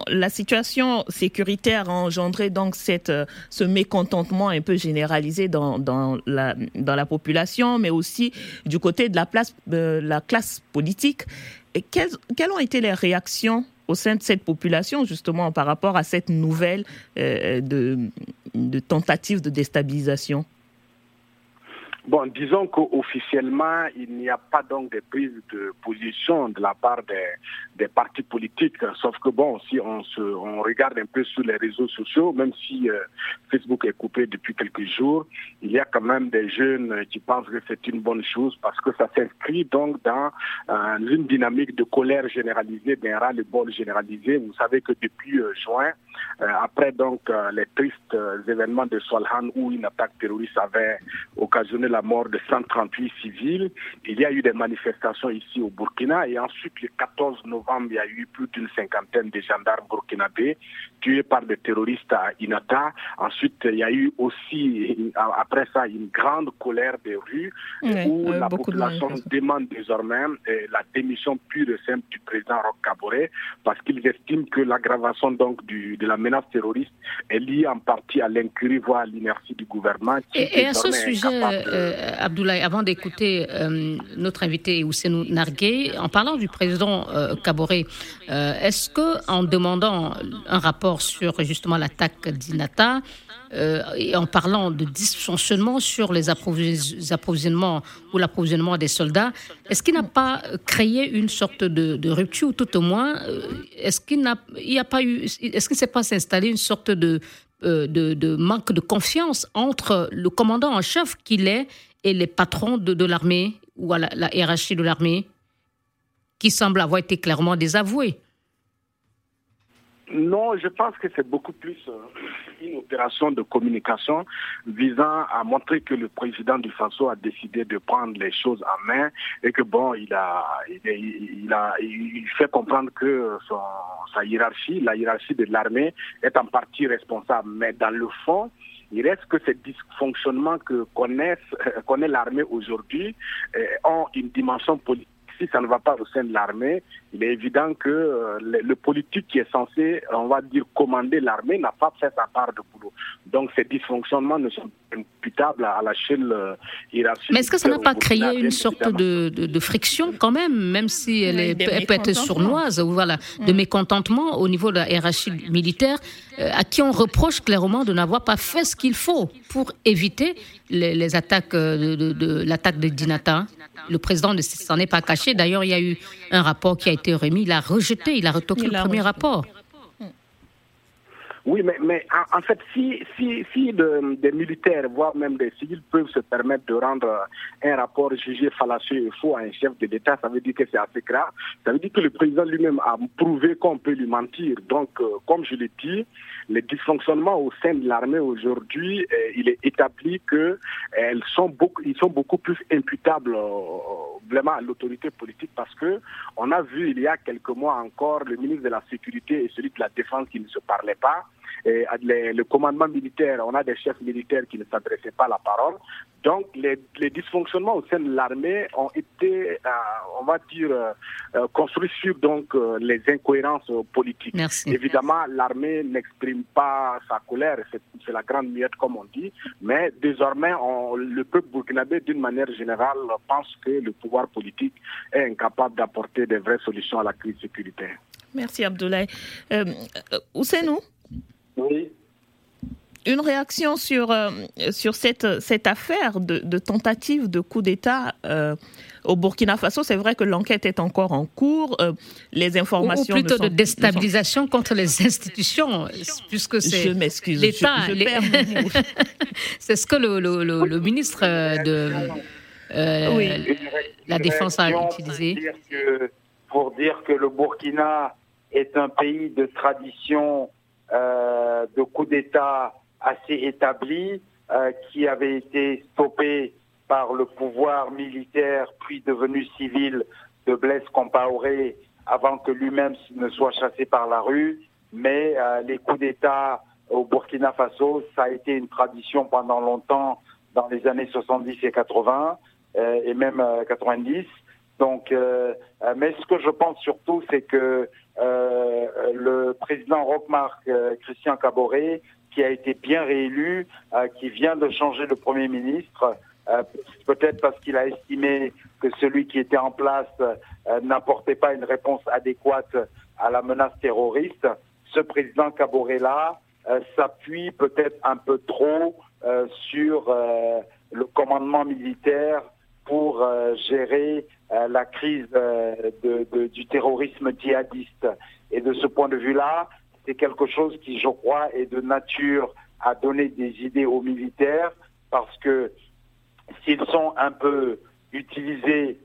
la situation sécuritaire a engendré donc cette, euh, ce mécontentement un peu généralisé dans, dans, la, dans la population, mais aussi du côté de la, place, de la classe politique. Et quelles, quelles, ont été les réactions au sein de cette population, justement, par rapport à cette nouvelle euh, de, de tentative de déstabilisation? Bon, disons qu'officiellement, il n'y a pas donc de prise de position de la part des, des partis politiques. Sauf que bon, si on se, on regarde un peu sur les réseaux sociaux, même si euh, Facebook est coupé depuis quelques jours, il y a quand même des jeunes qui pensent que c'est une bonne chose parce que ça s'inscrit donc dans euh, une dynamique de colère généralisée, d'un ras-le-bol généralisé. Vous savez que depuis euh, juin, après donc les tristes événements de Solhan où une attaque terroriste avait occasionné la mort de 138 civils, il y a eu des manifestations ici au Burkina et ensuite le 14 novembre, il y a eu plus d'une cinquantaine de gendarmes burkinabés tués par des terroristes à Inata. Ensuite, il y a eu aussi, après ça, une grande colère des rues où la population demande désormais la démission pure et simple du président Roch Kaboré parce qu'ils estiment que l'aggravation donc du, de la menace terroriste est liée en partie à l'incurie, voire à l'inertie du gouvernement. et, à ce sujet, euh, Abdoulaye, avant d'écouter euh, notre invité Ousseinou Nargué, en parlant du président euh, Kaboré, est-ce que en demandant un rapport sur justement l'attaque d'Inata, et en parlant de dysfonctionnement sur les approvisionnements ou l'approvisionnement des soldats, est-ce qu'il n'a pas créé une sorte de, rupture, ou tout au moins, est-ce qu'il n'a pas eu, est-ce qu'il ne s'est pas installé une sorte de, de, manque de confiance entre le commandant en chef qu'il est et les patrons de, l'armée ou la, la hiérarchie de l'armée qui semble avoir été clairement désavoués. Non, je pense que c'est beaucoup plus euh, une opération de communication visant à montrer que le président du Faso a décidé de prendre les choses en main et que bon, il a, il, a, il fait comprendre que sa hiérarchie, la hiérarchie de l'armée, est en partie responsable. Mais dans le fond, il reste que ces dysfonctionnements que euh, connaît l'armée aujourd'hui euh, ont une dimension politique si ça ne va pas au sein de l'armée, il est évident que euh, le, politique qui est censé, on va dire, commander l'armée n'a pas fait sa part de boulot. Donc ces dysfonctionnements ne sont imputables à, la chaîne euh, hiérarchique. Mais est-ce que ça n'a pas créé une sorte de, de, friction quand même, même si elle, est, peut être sournoise, ou voilà, de mm. mécontentement au niveau de la hiérarchie militaire, euh, à qui on reproche clairement de n'avoir pas fait ce qu'il faut pour éviter les, attaques de, de l'attaque de Dinata le président ne s'en est pas caché. D'ailleurs, il y a eu un rapport qui a été remis. Il a rejeté, il a retoqué le premier rapport. Oui, mais, en, fait, si, si, si des militaires, voire même des civils peuvent se permettre de rendre un rapport jugé fallacieux et faux à un chef de l'État, ça veut dire que c'est assez grave. Ça veut dire que le président lui-même a prouvé qu'on peut lui mentir. Donc, euh, comme je l'ai dit, les dysfonctionnements au sein de l'armée aujourd'hui, euh, il est établi que elles sont beaucoup, sont beaucoup plus imputables euh, vraiment à l'autorité politique parce que on a vu il y a quelques mois encore le ministre de la Sécurité et celui de la Défense qui ne se parlaient pas le commandement militaire, on a des chefs militaires qui ne s'adressaient pas à la parole. Donc les, dysfonctionnements au sein de l'armée ont été, euh, on va dire, euh, euh, construits sur donc les incohérences politiques. Évidemment, l'armée n'exprime pas sa colère, c'est la grande miette comme on dit, mais désormais le peuple burkinabé d'une manière générale pense que le pouvoir politique est incapable d'apporter des vraies solutions à la crise sécuritaire. Merci Abdoulaye. où c'est nous oui. Une réaction sur, euh, sur cette, cette affaire de, tentative de coup d'État euh, au Burkina Faso? C'est vrai que l'enquête est encore en cours. Euh, les informations. Ou, plutôt de déstabilisation contre les institutions, puisque c'est l'État. [laughs] c'est ce que le, le, le, ministre de la Défense a utilisé. pour dire que le Burkina est un pays de tradition euh, de coup d'État assez établi euh, qui avait été stoppé par le pouvoir militaire puis devenu civil de Blaise Compaoré avant que lui-même ne soit chassé par la rue. Mais euh, les coups d'État au Burkina Faso, ça a été une tradition pendant longtemps dans les années 70 et 80 et même 90. Donc, mais ce que je pense surtout, c'est que euh, le président Rockmark euh, Christian Caboret, qui a été bien réélu, euh, qui vient de changer de Premier ministre, peut-être parce qu'il a estimé que celui qui était en place n'apportait pas une réponse adéquate à la menace terroriste. Ce président Caboret-là s'appuie peut-être un peu trop sur le commandement militaire pour gérer euh, la crise euh, du terrorisme djihadiste. Et de ce point de vue-là, c'est quelque chose qui, je crois, est de nature à donner des idées aux militaires, parce que s'ils sont un peu utilisés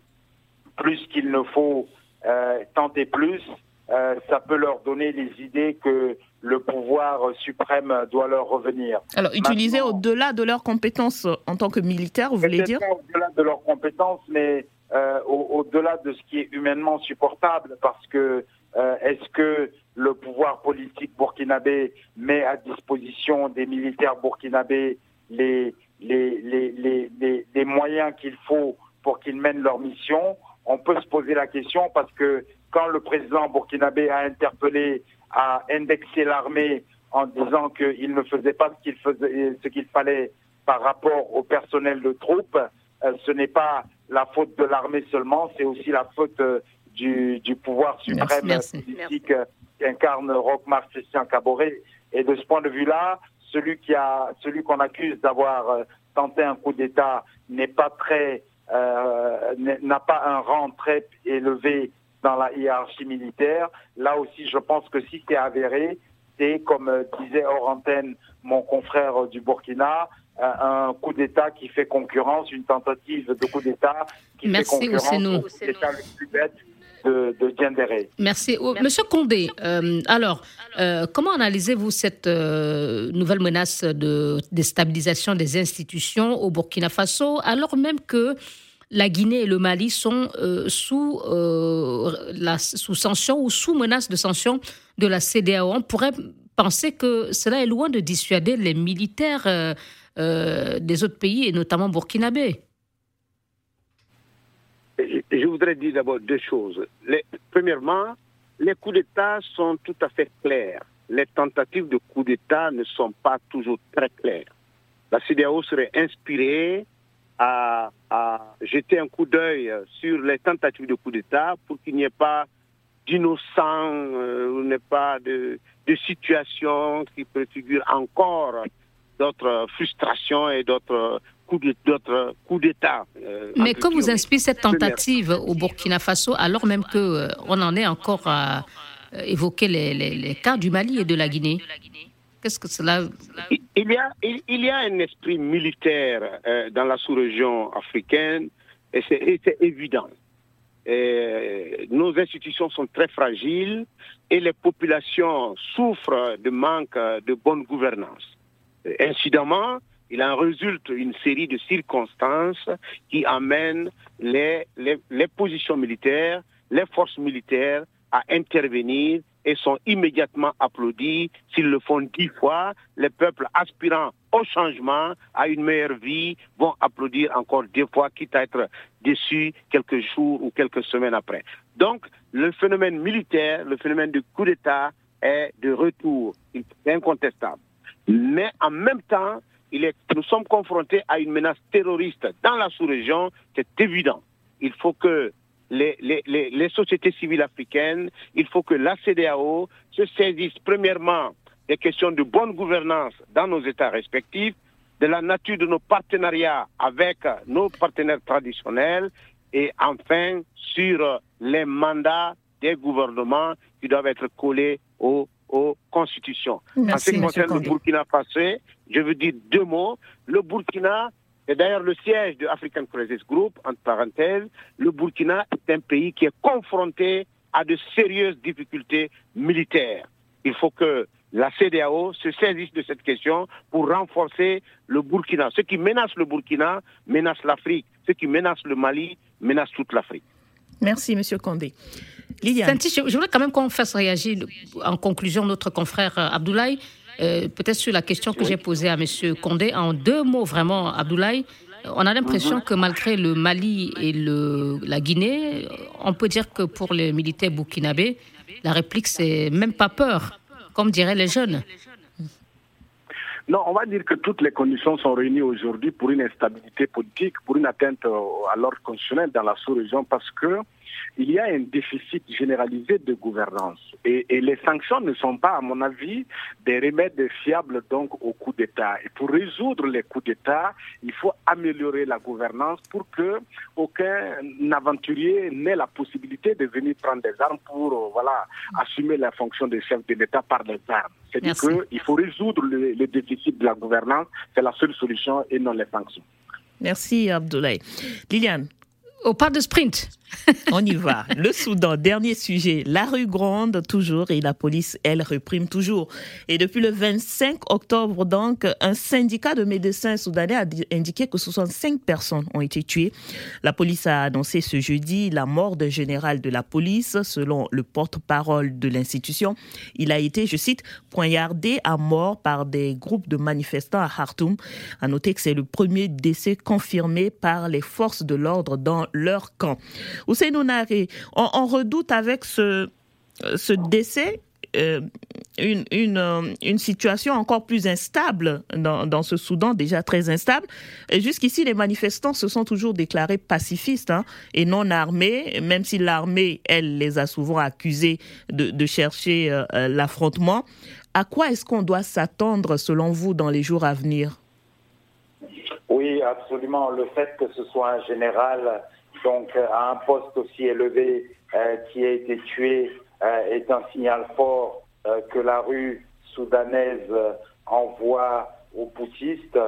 plus qu'il ne faut, euh, tenter plus, euh, ça peut leur donner les idées que le pouvoir suprême doit leur revenir. Alors, utiliser au-delà de leurs compétences en tant que militaire, vous voulez dire Au-delà de leurs compétences, mais euh, au-delà de ce qui est humainement supportable, parce que euh, est-ce que le pouvoir politique burkinabé met à disposition des militaires burkinabés les, les, les, les, les moyens qu'il faut pour qu'ils mènent leur mission? On peut se poser la question parce que quand le président burkinabé a interpellé, a indexé l'armée en disant qu'il ne faisait pas ce qu'il faisait, ce qu'il fallait par rapport au personnel de troupes, euh, ce n'est pas la faute de l'armée seulement, c'est aussi la faute euh, du, du, pouvoir suprême politique euh, qu'incarne Roch-Marc Christian Caboret. Et de ce point de vue-là, celui qui a, celui qu'on accuse d'avoir tenté un coup d'État n'est pas très, euh, n'a pas un rang très élevé dans la hiérarchie militaire. Là aussi, je pense que si c'est avéré, c'est comme disait hors antenne mon confrère du Burkina, un coup d'État qui fait concurrence, une tentative de coup d'État qui fait concurrence au coup d'État le plus bête de, de Merci. Oh, Monsieur Condé, euh, alors, euh, comment analysez-vous cette euh, nouvelle menace de déstabilisation des institutions au Burkina Faso, alors même que la Guinée et le Mali sont sous, la, sous sanction ou sous menace de sanction de la CDAO On pourrait penser que cela est loin de dissuader les militaires euh, des autres pays, et notamment burkinabé Je voudrais dire d'abord deux choses. premièrement, les coups d'État sont tout à fait clairs. Les tentatives de coups d'État ne sont pas toujours très claires. La CDAO serait inspirée à, jeter un coup d'œil sur les tentatives de coup d'État pour qu'il n'y ait pas d'innocents, euh, n'y pas de, de situation qui préfigure encore d'autres frustrations et d'autres coups d'État. Euh, Mais que vous inspire cette tentative au Burkina Faso, alors même qu'on euh, on en est encore à euh, évoquer les, les, cas du Mali et de la Guinée? Qu'est-ce que cela il y a, il, y a un esprit militaire euh, dans la sous-région africaine et c'est évident. nos institutions sont très fragiles et les populations souffrent de manque de bonne gouvernance. Incidemment, il en résulte une série de circonstances qui amènent les, les, les positions militaires, les forces militaires à intervenir et sont immédiatement applaudis. S'ils le font dix fois, les peuples aspirant au changement, à une meilleure vie, vont applaudir encore dix fois, quitte à être déçus quelques jours ou quelques semaines après. Donc, le phénomène militaire, le phénomène du coup d'État est de retour. C'est incontestable. Mais en même temps, nous sommes confrontés à une menace terroriste dans la sous-région, c'est évident. Il faut que les, les, les, sociétés civiles africaines, il faut que la CDAO se saisisse premièrement des questions de bonne gouvernance dans nos États respectifs, de la nature de nos partenariats avec nos partenaires traditionnels et enfin sur les mandats des gouvernements qui doivent être collés aux, aux constitutions. en ce qui concerne le Burkina Faso, je veux dire deux mots. Le Burkina et d'ailleurs, le siège de African Crisis Group, entre parenthèses, le Burkina est un pays qui est confronté à de sérieuses difficultés militaires. Il faut que la CDAO se saisisse de cette question pour renforcer le Burkina. Ce qui menace le Burkina menace l'Afrique. Ce qui menace le Mali menace toute l'Afrique. Merci, Monsieur Condé. Liliane. je voudrais quand même qu'on fasse réagir en conclusion notre confrère euh, Abdoulaye. Euh, peut-être sur la question que j'ai posée à M. Condé, en deux mots vraiment, Abdoulaye, on a l'impression que malgré le Mali et le, la Guinée, on peut dire que pour les militaires burkinabés, la réplique, c'est même pas peur, comme diraient les jeunes. Non, on va dire que toutes les conditions sont réunies aujourd'hui pour une instabilité politique, pour une atteinte à l'ordre constitutionnel dans la sous-région, parce que il y a un déficit généralisé de gouvernance. Et, les sanctions ne sont pas, à mon avis, des remèdes fiables donc au coup d'État. Et pour résoudre les coups d'État, il faut améliorer la gouvernance pour que aucun aventurier n'ait la possibilité de venir prendre des armes pour euh, voilà assumer la fonction de chef de l'État par les armes. C'est-à-dire qu'il faut résoudre le, le déficit de la gouvernance. C'est la seule solution et non les sanctions. Merci Abdoulaye. Liliane. Au pas de sprint. [laughs] On y va. Le Soudan, dernier sujet. La rue gronde toujours et la police, elle, reprime toujours. Et depuis le 25 octobre, donc, un syndicat de médecins soudanais a indiqué que 65 personnes ont été tuées. La police a annoncé ce jeudi la mort d'un général de la police, selon le porte-parole de l'institution. Il a été, je cite, poignardé à mort par des groupes de manifestants à Khartoum. À noter que c'est le premier décès confirmé par les forces de l'ordre dans leur camp. Ousseinou on, on redoute avec ce, ce décès euh, une, une, euh, une, situation encore plus instable dans, dans, ce Soudan, déjà très instable. Jusqu'ici, les manifestants se sont toujours déclarés pacifistes hein, et non armés, même si l'armée, elle, les a souvent accusés de, de chercher euh, l'affrontement. À quoi est-ce qu'on doit s'attendre, selon vous, dans les jours à venir? Oui, absolument. Le fait que ce soit un général donc à un poste aussi élevé euh, qui a été tué euh, est un signal fort euh, que la rue soudanaise envoie aux poutistes.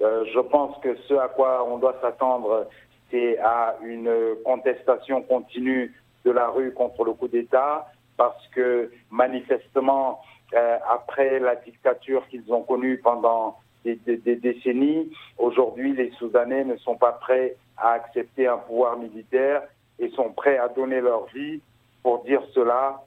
je pense que ce à quoi on doit s'attendre, c'est à une contestation continue de la rue contre le coup d'État, parce que manifestement, après la dictature qu'ils ont connue pendant des, des décennies, aujourd'hui les Soudanais ne sont pas prêts à accepter un pouvoir militaire et sont prêts à donner leur vie pour dire cela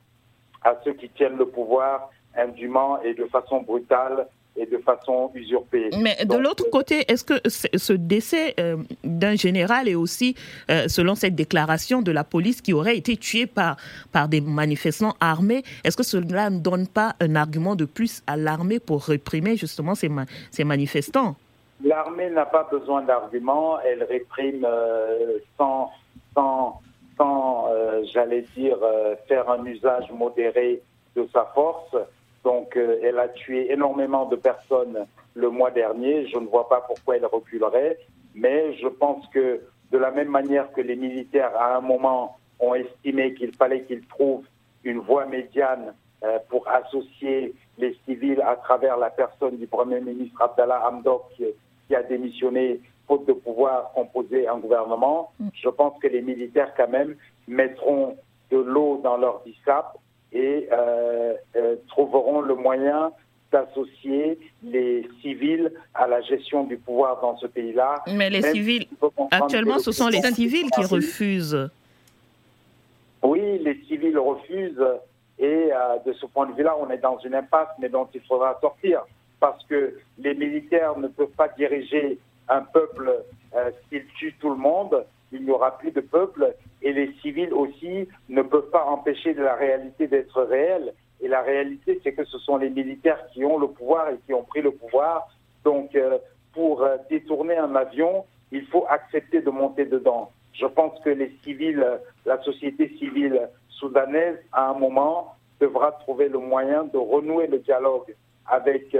à ceux qui tiennent le pouvoir indûment et de façon brutale et de façon usurpée. Mais de l'autre côté, est-ce que ce décès euh, d'un général est aussi, euh, selon cette déclaration de la police, qui aurait été tué par, par des manifestants armés, est-ce que cela ne donne pas un argument de plus à l'armée pour réprimer justement ces, ces manifestants? L'armée n'a pas besoin d'arguments, elle réprime euh, sans, sans, sans euh, j'allais dire, euh, faire un usage modéré de sa force. Donc elle a tué énormément de personnes le mois dernier. Je ne vois pas pourquoi elle reculerait, mais je pense que de la même manière que les militaires à un moment ont estimé qu'il fallait qu'ils trouvent une voie médiane pour associer les civils à travers la personne du Premier ministre Abdallah Hamdok qui, a démissionné faute de pouvoir composer un gouvernement. Mm. Je pense que les militaires quand même mettront de l'eau dans leur bissap et trouveront le moyen d'associer les civils à la gestion du pouvoir dans ce pays-là. Mais les civils, actuellement, ce sont les civils qui refusent. Oui, les civils refusent et euh, de ce point de vue-là, on est dans une impasse, mais dont il faudra sortir parce que les militaires ne peuvent pas diriger un peuple euh, s'ils tuent tout le monde. Il n'y aura plus de peuple et les civils aussi ne peuvent pas empêcher la réalité d'être réelle. Et la réalité, c'est que ce sont les militaires qui ont le pouvoir et qui ont pris le pouvoir. Donc, euh, pour euh, détourner un avion, il faut accepter de monter dedans. Je pense que les civils, la société civile soudanaise, à un moment, devra trouver le moyen de renouer le dialogue avec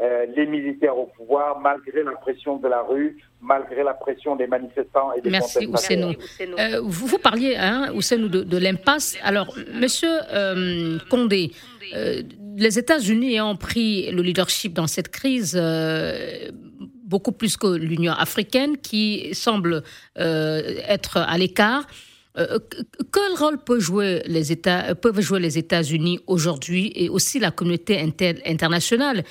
euh, les militaires au pouvoir, malgré la pression de la rue, malgré la pression des manifestants et des Merci, Ousseinou. Euh, vous, vous, parliez, hein, Ousseinou, de, de l'impasse. Alors, Monsieur euh, Condé, les États-Unis ont pris le leadership dans cette crise beaucoup plus que l'Union africaine, qui semble être à l'écart. quel rôle peut jouer les États, peuvent jouer les États-Unis aujourd'hui et aussi la communauté internationale? euh,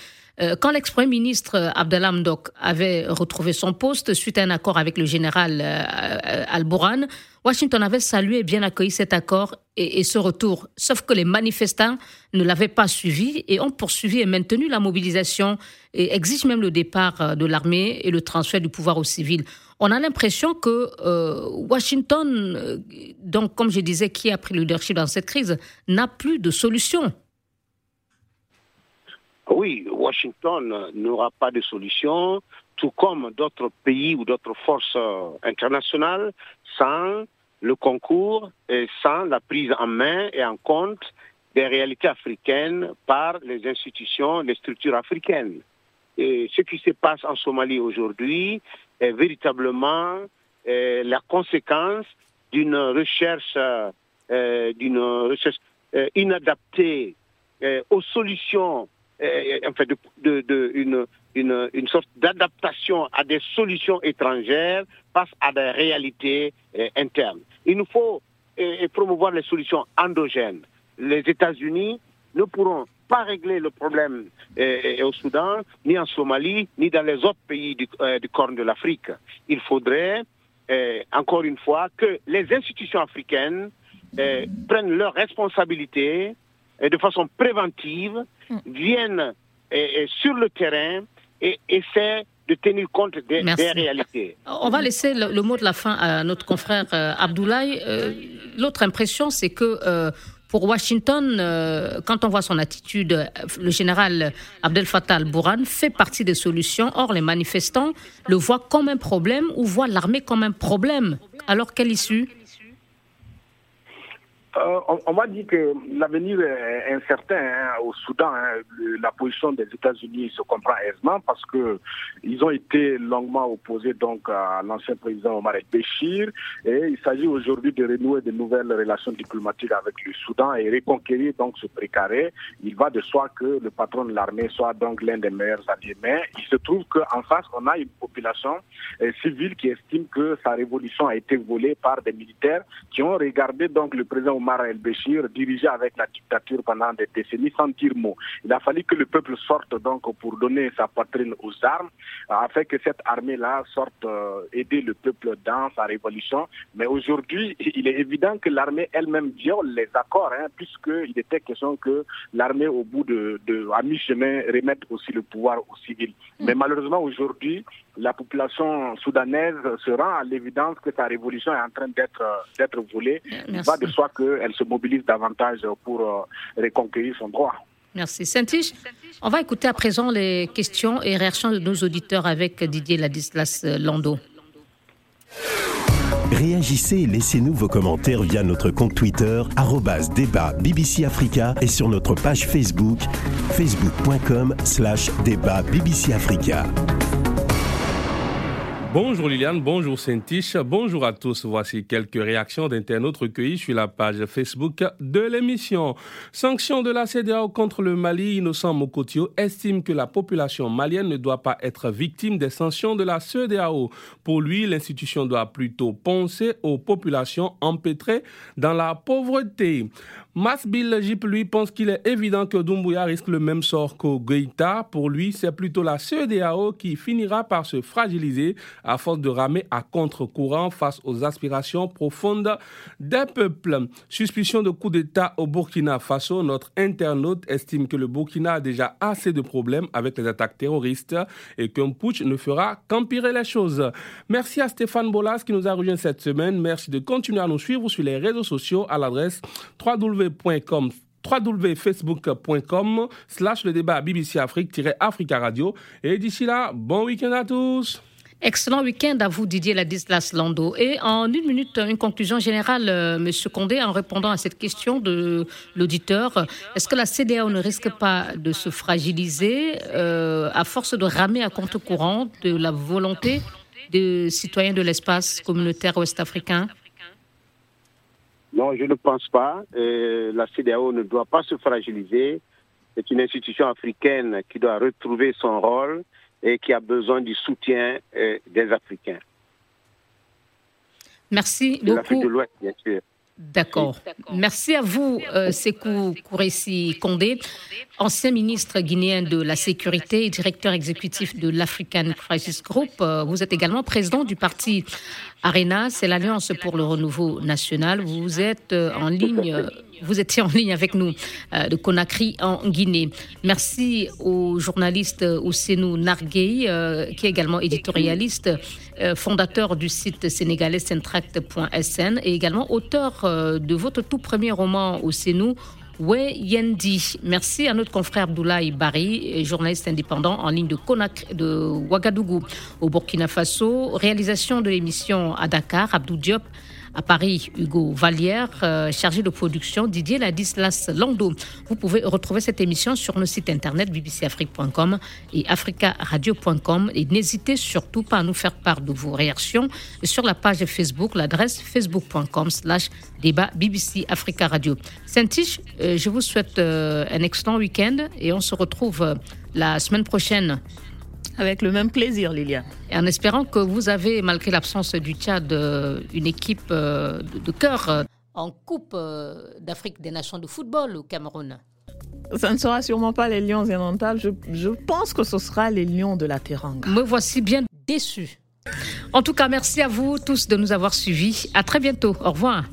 quand l'ex-premier ministre euh, Abdallah Mdok avait retrouvé son poste suite à un accord avec le général euh, Al-Bourhan, Washington avait salué et bien accueilli cet accord et, ce retour. Sauf que les manifestants ne l'avaient pas suivi et ont poursuivi et maintenu la mobilisation et exigent même le départ de l'armée et le transfert du pouvoir aux civils. On a l'impression que Washington, donc comme je disais, qui a pris le leadership dans cette crise, n'a plus de solution. Oui, Washington n'aura pas de solution, tout comme d'autres pays ou d'autres forces euh, internationales, sans le concours et sans la prise en main et en compte des réalités africaines par les institutions, les structures africaines. Et ce qui se passe en Somalie aujourd'hui est véritablement euh, la conséquence d'une recherche, euh, d'une recherche inadaptée aux solutions en fait, de, une, sorte d'adaptation à des solutions étrangères face à des réalités euh, internes. Il nous faut euh, promouvoir les solutions endogènes. Les États-Unis ne pourront pas régler le problème euh, au Soudan, ni en Somalie, ni dans les autres pays du, du Corne de l'Afrique. Il faudrait, encore une fois, que les institutions africaines prennent leurs responsabilités et de façon préventive, mm. viennent sur le terrain et essaient de tenir compte des, réalités. [laughs] On va laisser le, mot de la fin à notre confrère euh, Abdoulaye. Euh, l'autre impression, c'est que euh, pour Washington, quand on voit son attitude, le général Abdel Fattah al-Bourhan fait partie des solutions. Or, les manifestants le voient comme un problème ou voient l'armée comme un problème. Alors, quelle issue euh, on, m'a dit que l'avenir est incertain hein, au Soudan. Hein. la position des États-Unis se comprend aisément parce que ils ont été longuement opposés donc à l'ancien président Omar el-Béchir et il s'agit aujourd'hui de renouer de nouvelles relations diplomatiques avec le Soudan et reconquérir donc ce précaré. Il va de soi que le patron de l'armée soit donc l'un des meilleurs alliés. Mais il se trouve qu'en face, on a une population euh, civile qui estime que sa révolution a été volée par des militaires qui ont regardé donc le président Omar Omar el-Béchir dirigé avec la dictature pendant des décennies sans dire mot. Il a fallu que le peuple sorte donc pour donner sa poitrine aux armes, afin que cette armée-là sorte euh, aider le peuple dans sa révolution. Mais aujourd'hui, il est évident que l'armée elle-même viole les accords, hein, puisqu'il était question que l'armée, au bout de, de à mi-chemin, remette aussi le pouvoir aux civils. Mm. Mais malheureusement, aujourd'hui, la population soudanaise se rend à l'évidence que sa révolution est en train d'être d'être volée. Il va de soi qu'elle se mobilise davantage pour euh, reconquérir son droit. Merci. saint on va écouter à présent les questions et réactions de nos auditeurs avec Didier Ladislas Lando. Réagissez et laissez-nous vos commentaires via notre compte Twitter, débat BBC Africa et sur notre page Facebook, facebook.com slash débat BBC Africa. Bonjour Liliane, bonjour Saint-Tiche, bonjour à tous. Voici quelques réactions d'internautes recueillies sur la page Facebook de l'émission. Sanction de la CDAO contre le Mali, Innocent Mokotio estime que la population malienne ne doit pas être victime des sanctions de la CDAO. Pour lui, l'institution doit plutôt penser aux populations empêtrées dans la pauvreté. Masbil Jip, lui, pense qu'il est évident que Doumbouya risque le même sort qu'au Goïta. Pour lui, c'est plutôt la CEDAO qui finira par se fragiliser à force de ramer à contre-courant face aux aspirations profondes des peuples. Suspicion de coup d'État au Burkina Faso, notre internaute estime que le Burkina a déjà assez de problèmes avec les attaques terroristes et qu'un putsch ne fera qu'empirer les choses. Merci à Stéphane Bolas qui nous a rejoint cette semaine. Merci de continuer à nous suivre sur les réseaux sociaux à l'adresse www www.facebook.com slash le débat BBC Afrique-Africa Radio. Et d'ici là, bon week-end à tous. Excellent week-end à vous, Didier Ladislas Lando. Et en une minute, une conclusion générale, euh, Monsieur Condé, en répondant à cette question de l'auditeur. Est-ce que la CDAO ne risque pas de se fragiliser euh, à force de ramer à compte courant de la volonté des citoyens de l'espace communautaire ouest-africain? Non, je ne pense pas. Euh, la CDAO ne doit pas se fragiliser. C'est une institution africaine qui doit retrouver son rôle et qui a besoin du soutien euh, des Africains. Merci de beaucoup. de l'Ouest, bien sûr. D'accord. Merci à vous, euh, Sekou Kouressi Kondé, ancien ministre guinéen de la Sécurité et directeur exécutif de l'African Crisis Group. Euh, vous êtes également président du parti ARENA, c'est l'Alliance pour le renouveau national. Vous êtes euh, en ligne vous étiez en ligne avec nous de Conakry en Guinée. Merci au journaliste Ousenou Narguey, euh, qui est également éditorialiste, fondateur du site sénégalais centract.sn et également auteur de votre tout premier roman Ousenou. We Yendi. Merci à notre confrère Abdoulaye Bari, journaliste indépendant en ligne de, Conakry, de Ouagadougou au Burkina Faso. Réalisation de l'émission à Dakar, Abdou Diop. À Paris, Hugo Vallière, euh, chargé de production, Didier Ladislas Lando. Vous pouvez retrouver cette émission sur nos sites internet bbcafrique.com et africaradio.com. Et n'hésitez surtout pas à nous faire part de vos réactions sur la page Facebook, l'adresse facebook.com slash débat BBC Africa Radio. Saint-Tiche, euh, je vous souhaite euh, un excellent week-end et on se retrouve la semaine prochaine avec le même plaisir, Lilia. Et en espérant que vous avez, malgré l'absence du Tchad, euh, une équipe euh, de cœur euh, en Coupe d'Afrique des Nations de football au Cameroun. Ça ne sera sûrement pas les Lions orientales. Je, je pense que ce sera les Lions de la Teranga. Me voici bien déçu. En tout cas, merci à vous tous de nous avoir suivis. À très bientôt. Au revoir.